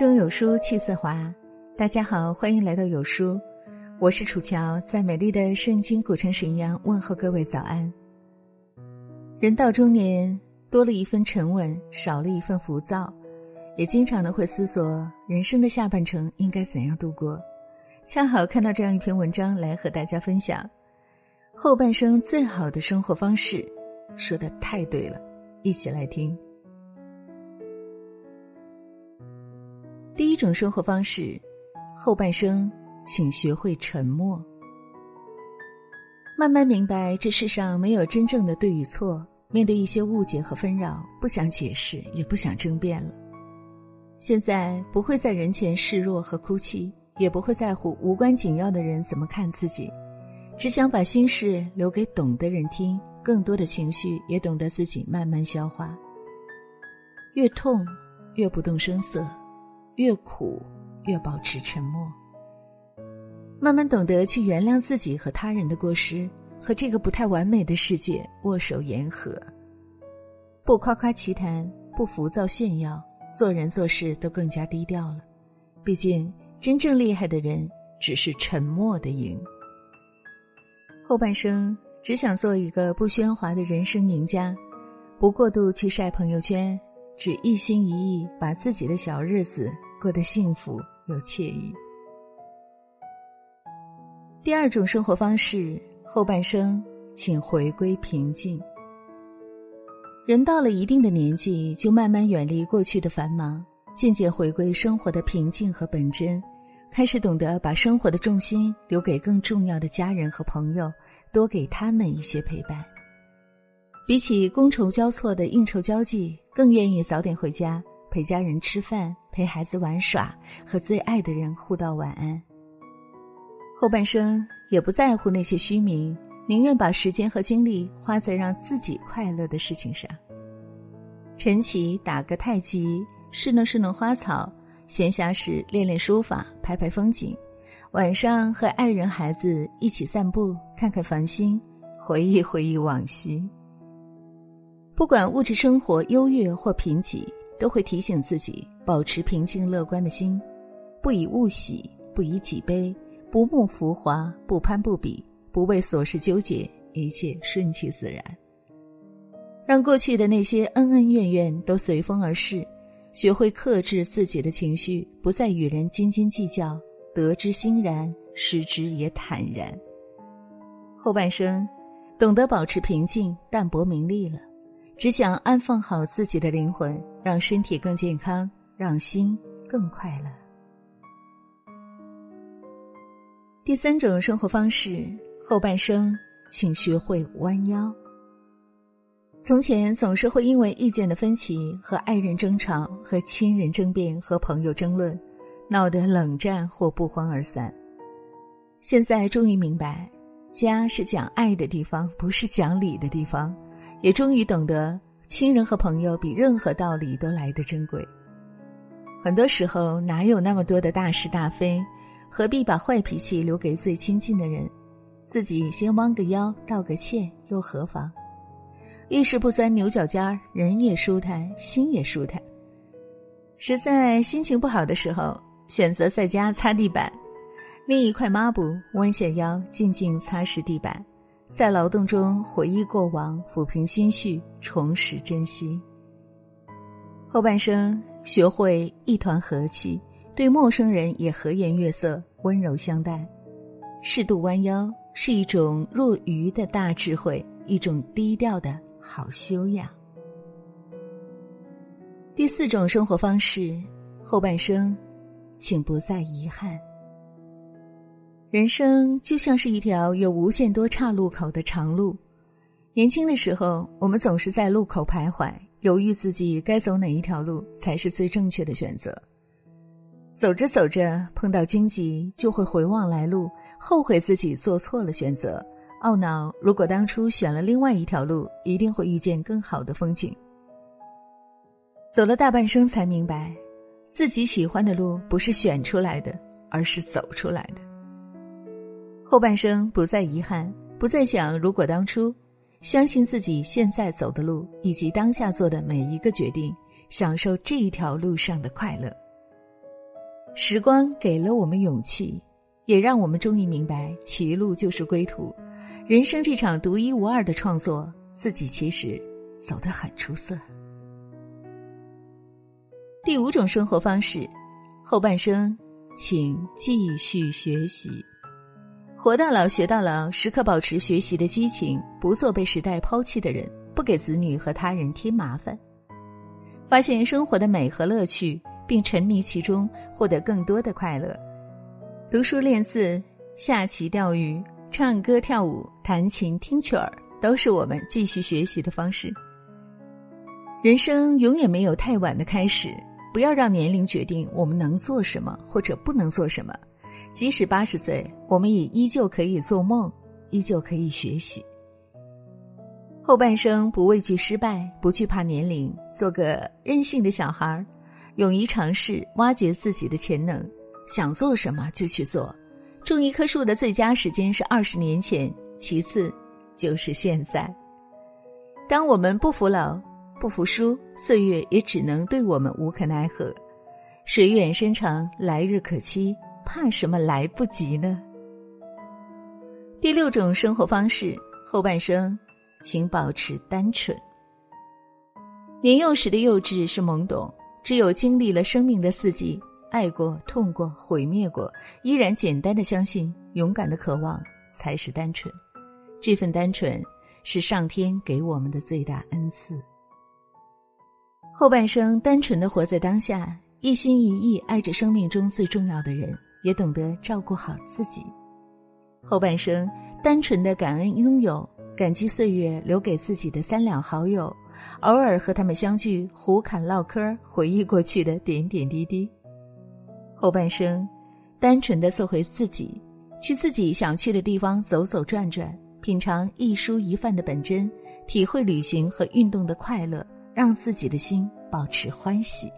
中有书气自华。大家好，欢迎来到有书，我是楚乔，在美丽的圣经古城沈阳问候各位早安。人到中年，多了一份沉稳，少了一份浮躁，也经常的会思索人生的下半程应该怎样度过。恰好看到这样一篇文章，来和大家分享后半生最好的生活方式，说的太对了，一起来听。种生活方式。后半生，请学会沉默。慢慢明白，这世上没有真正的对与错。面对一些误解和纷扰，不想解释，也不想争辩了。现在不会在人前示弱和哭泣，也不会在乎无关紧要的人怎么看自己，只想把心事留给懂的人听。更多的情绪，也懂得自己慢慢消化。越痛，越不动声色；越苦。越保持沉默，慢慢懂得去原谅自己和他人的过失，和这个不太完美的世界握手言和。不夸夸其谈，不浮躁炫耀，做人做事都更加低调了。毕竟，真正厉害的人只是沉默的赢。后半生只想做一个不喧哗的人生赢家，不过度去晒朋友圈，只一心一意把自己的小日子。过得幸福又惬意。第二种生活方式，后半生请回归平静。人到了一定的年纪，就慢慢远离过去的繁忙，渐渐回归生活的平静和本真，开始懂得把生活的重心留给更重要的家人和朋友，多给他们一些陪伴。比起觥筹交错的应酬交际，更愿意早点回家。陪家人吃饭，陪孩子玩耍，和最爱的人互道晚安。后半生也不在乎那些虚名，宁愿把时间和精力花在让自己快乐的事情上。晨起打个太极，侍弄侍弄花草；闲暇时练练书法，拍拍风景；晚上和爱人孩子一起散步，看看繁星，回忆回忆往昔。不管物质生活优越或贫瘠。都会提醒自己保持平静乐观的心，不以物喜，不以己悲，不慕浮华，不攀不比，不为琐事纠结，一切顺其自然。让过去的那些恩恩怨怨都随风而逝，学会克制自己的情绪，不再与人斤斤计较，得之欣然，失之也坦然。后半生，懂得保持平静，淡泊名利了。只想安放好自己的灵魂，让身体更健康，让心更快乐。第三种生活方式，后半生请学会弯腰。从前总是会因为意见的分歧和爱人争吵，和亲人争辩，和朋友争论，闹得冷战或不欢而散。现在终于明白，家是讲爱的地方，不是讲理的地方。也终于懂得，亲人和朋友比任何道理都来得珍贵。很多时候，哪有那么多的大是大非？何必把坏脾气留给最亲近的人？自己先弯个腰，道个歉，又何妨？遇事不钻牛角尖儿，人也舒坦，心也舒坦。实在心情不好的时候，选择在家擦地板，另一块抹布，弯下腰，静静擦拭地板。在劳动中回忆过往，抚平心绪，重拾珍惜。后半生学会一团和气，对陌生人也和颜悦色，温柔相待。适度弯腰是一种若愚的大智慧，一种低调的好修养。第四种生活方式，后半生，请不再遗憾。人生就像是一条有无限多岔路口的长路，年轻的时候，我们总是在路口徘徊，犹豫自己该走哪一条路才是最正确的选择。走着走着，碰到荆棘，就会回望来路，后悔自己做错了选择，懊恼如果当初选了另外一条路，一定会遇见更好的风景。走了大半生，才明白，自己喜欢的路不是选出来的，而是走出来的。后半生不再遗憾，不再想如果当初，相信自己现在走的路以及当下做的每一个决定，享受这一条路上的快乐。时光给了我们勇气，也让我们终于明白，歧路就是归途。人生这场独一无二的创作，自己其实走得很出色。第五种生活方式，后半生，请继续学习。活到老学到老，时刻保持学习的激情，不做被时代抛弃的人，不给子女和他人添麻烦。发现生活的美和乐趣，并沉迷其中，获得更多的快乐。读书练字、下棋钓鱼、唱歌跳舞、弹琴听曲儿，都是我们继续学习的方式。人生永远没有太晚的开始。不要让年龄决定我们能做什么或者不能做什么，即使八十岁，我们也依旧可以做梦，依旧可以学习。后半生不畏惧失败，不惧怕年龄，做个任性的小孩儿，勇于尝试，挖掘自己的潜能，想做什么就去做。种一棵树的最佳时间是二十年前，其次就是现在。当我们不服老。不服输，岁月也只能对我们无可奈何。水远山长，来日可期，怕什么来不及呢？第六种生活方式，后半生，请保持单纯。年幼时的幼稚是懵懂，只有经历了生命的四季，爱过、痛过、毁灭过，依然简单的相信，勇敢的渴望，才是单纯。这份单纯，是上天给我们的最大恩赐。后半生单纯的活在当下，一心一意爱着生命中最重要的人，也懂得照顾好自己。后半生单纯的感恩拥有，感激岁月留给自己的三两好友，偶尔和他们相聚胡侃唠嗑，回忆过去的点点滴滴。后半生单纯的做回自己，去自己想去的地方走走转转，品尝一蔬一饭的本真，体会旅行和运动的快乐。让自己的心保持欢喜。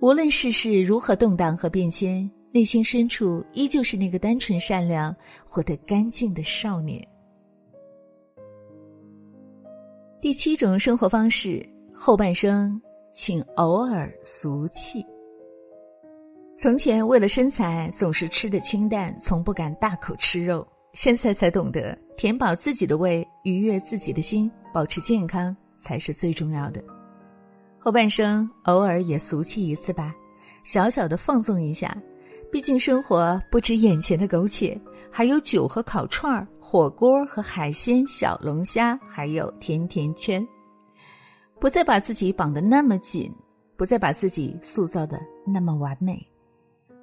无论世事如何动荡和变迁，内心深处依旧是那个单纯善良、活得干净的少年。第七种生活方式，后半生请偶尔俗气。从前为了身材总是吃的清淡，从不敢大口吃肉，现在才懂得填饱自己的胃，愉悦自己的心，保持健康。才是最重要的。后半生偶尔也俗气一次吧，小小的放纵一下。毕竟生活不止眼前的苟且，还有酒和烤串儿、火锅和海鲜、小龙虾，还有甜甜圈。不再把自己绑得那么紧，不再把自己塑造的那么完美。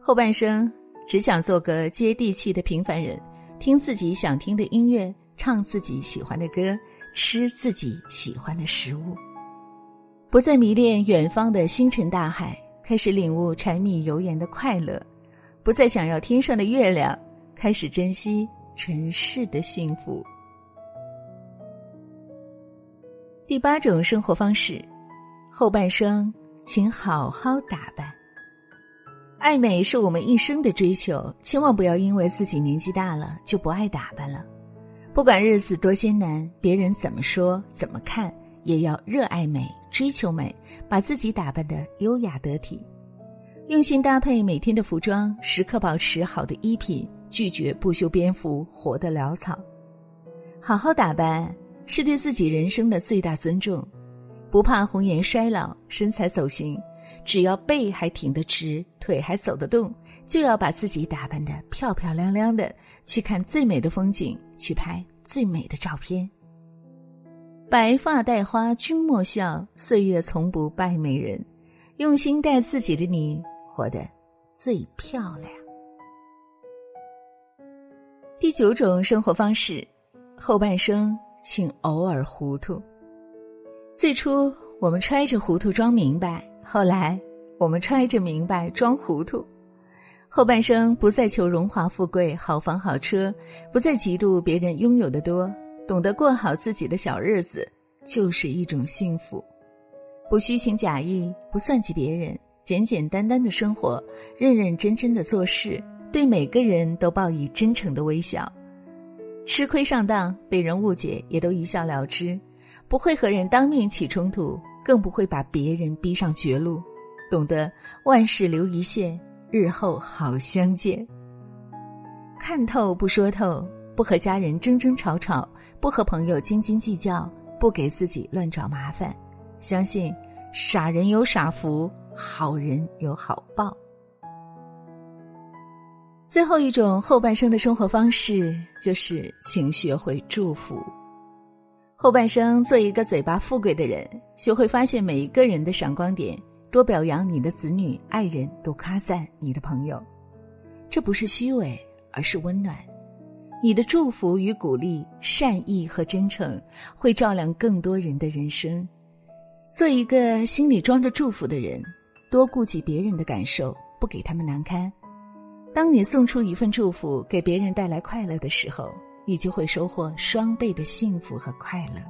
后半生只想做个接地气的平凡人，听自己想听的音乐，唱自己喜欢的歌。吃自己喜欢的食物，不再迷恋远方的星辰大海，开始领悟柴米油盐的快乐；不再想要天上的月亮，开始珍惜尘世的幸福。第八种生活方式，后半生请好好打扮。爱美是我们一生的追求，千万不要因为自己年纪大了就不爱打扮了。不管日子多艰难，别人怎么说怎么看，也要热爱美，追求美，把自己打扮得优雅得体，用心搭配每天的服装，时刻保持好的衣品，拒绝不修边幅，活得潦草。好好打扮是对自己人生的最大尊重，不怕红颜衰老，身材走形，只要背还挺得直，腿还走得动，就要把自己打扮得漂漂亮亮的。去看最美的风景，去拍最美的照片。白发戴花君莫笑，岁月从不败美人。用心待自己的你，活得最漂亮。第九种生活方式，后半生请偶尔糊涂。最初我们揣着糊涂装明白，后来我们揣着明白装糊涂。后半生不再求荣华富贵、好房好车，不再嫉妒别人拥有的多，懂得过好自己的小日子，就是一种幸福。不虚情假意，不算计别人，简简单单的生活，认认真真的做事，对每个人都报以真诚的微笑。吃亏上当、被人误解，也都一笑了之，不会和人当面起冲突，更不会把别人逼上绝路。懂得万事留一线，日后好相见。看透不说透，不和家人争争吵吵，不和朋友斤斤计较，不给自己乱找麻烦。相信傻人有傻福，好人有好报。最后一种后半生的生活方式，就是请学会祝福。后半生做一个嘴巴富贵的人，学会发现每一个人的闪光点，多表扬你的子女、爱人，多夸赞你的朋友。这不是虚伪，而是温暖。你的祝福与鼓励、善意和真诚，会照亮更多人的人生。做一个心里装着祝福的人，多顾及别人的感受，不给他们难堪。当你送出一份祝福，给别人带来快乐的时候，你就会收获双倍的幸福和快乐。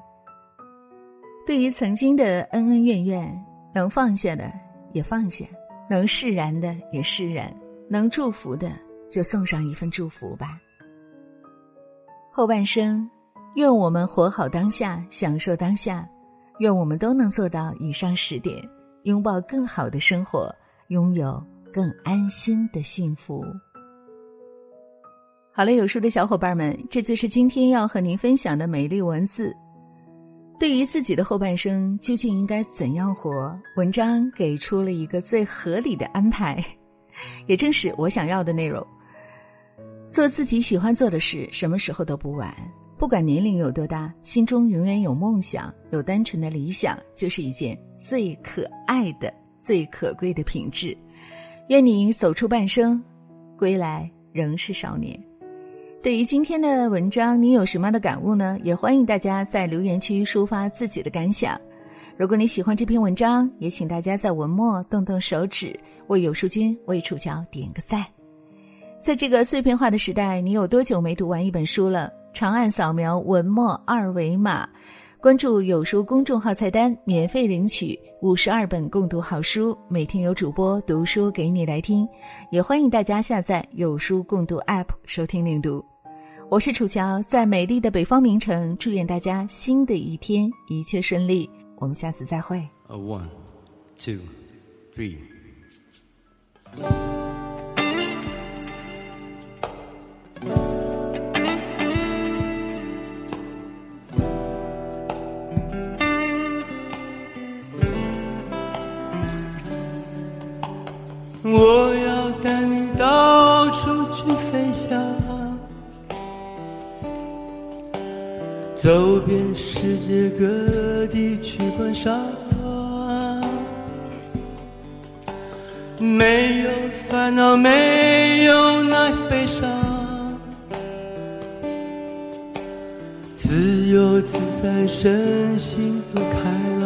对于曾经的恩恩怨怨，能放下的也放下，能释然的也释然，能祝福的就送上一份祝福吧。后半生，愿我们活好当下，享受当下，愿我们都能做到以上十点，拥抱更好的生活，拥有。更安心的幸福。好了，有书的小伙伴们，这就是今天要和您分享的美丽文字。对于自己的后半生究竟应该怎样活，文章给出了一个最合理的安排，也正是我想要的内容。做自己喜欢做的事，什么时候都不晚。不管年龄有多大，心中永远有梦想，有单纯的理想，就是一件最可爱的、最可贵的品质。愿你走出半生，归来仍是少年。对于今天的文章，你有什么样的感悟呢？也欢迎大家在留言区抒发自己的感想。如果你喜欢这篇文章，也请大家在文末动动手指，为有书君、为楚乔点个赞。在这个碎片化的时代，你有多久没读完一本书了？长按扫描文末二维码。关注有书公众号菜单，免费领取五十二本共读好书，每天有主播读书给你来听，也欢迎大家下载有书共读 App 收听领读。我是楚乔，在美丽的北方名城，祝愿大家新的一天一切顺利。我们下次再会。A one, two, three. 我要带你到处去飞翔，走遍世界各地去观赏，没有烦恼，没有那些悲伤，在，身心都开朗。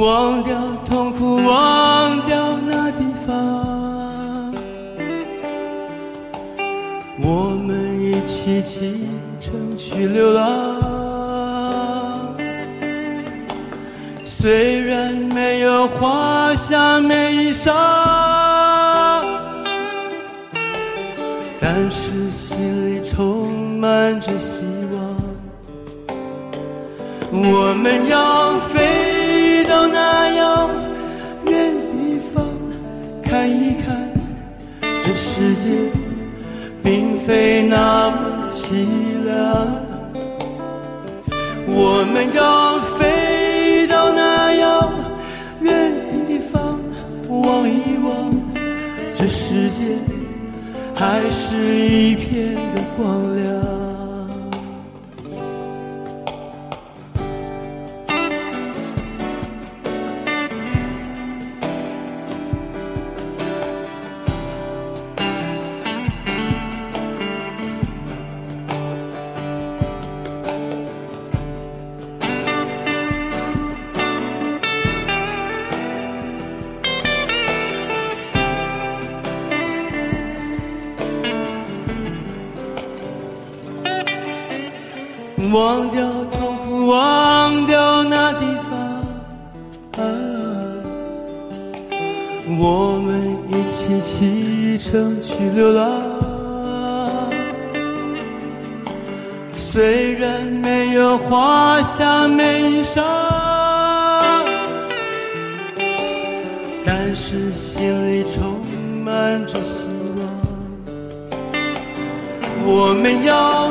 忘掉痛苦，忘掉那地方，我们一起启程去流浪。虽然没有华厦美衣裳，但是满着希望。我们要飞。到那遥远地方看一看，这世界并非那么凄凉。我们要飞到那遥远地方望一望，这世界还是一片的光亮忘掉痛苦，忘掉那地方，啊，我们一起启程去流浪。虽然没有华厦美衣裳，但是心里充满着希望。我们要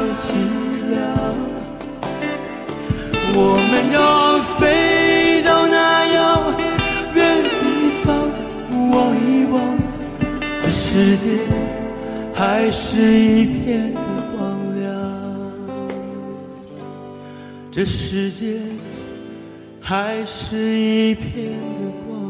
我们要飞到那遥远地方，望一望这世界还是一片的光亮。这世界还是一片的光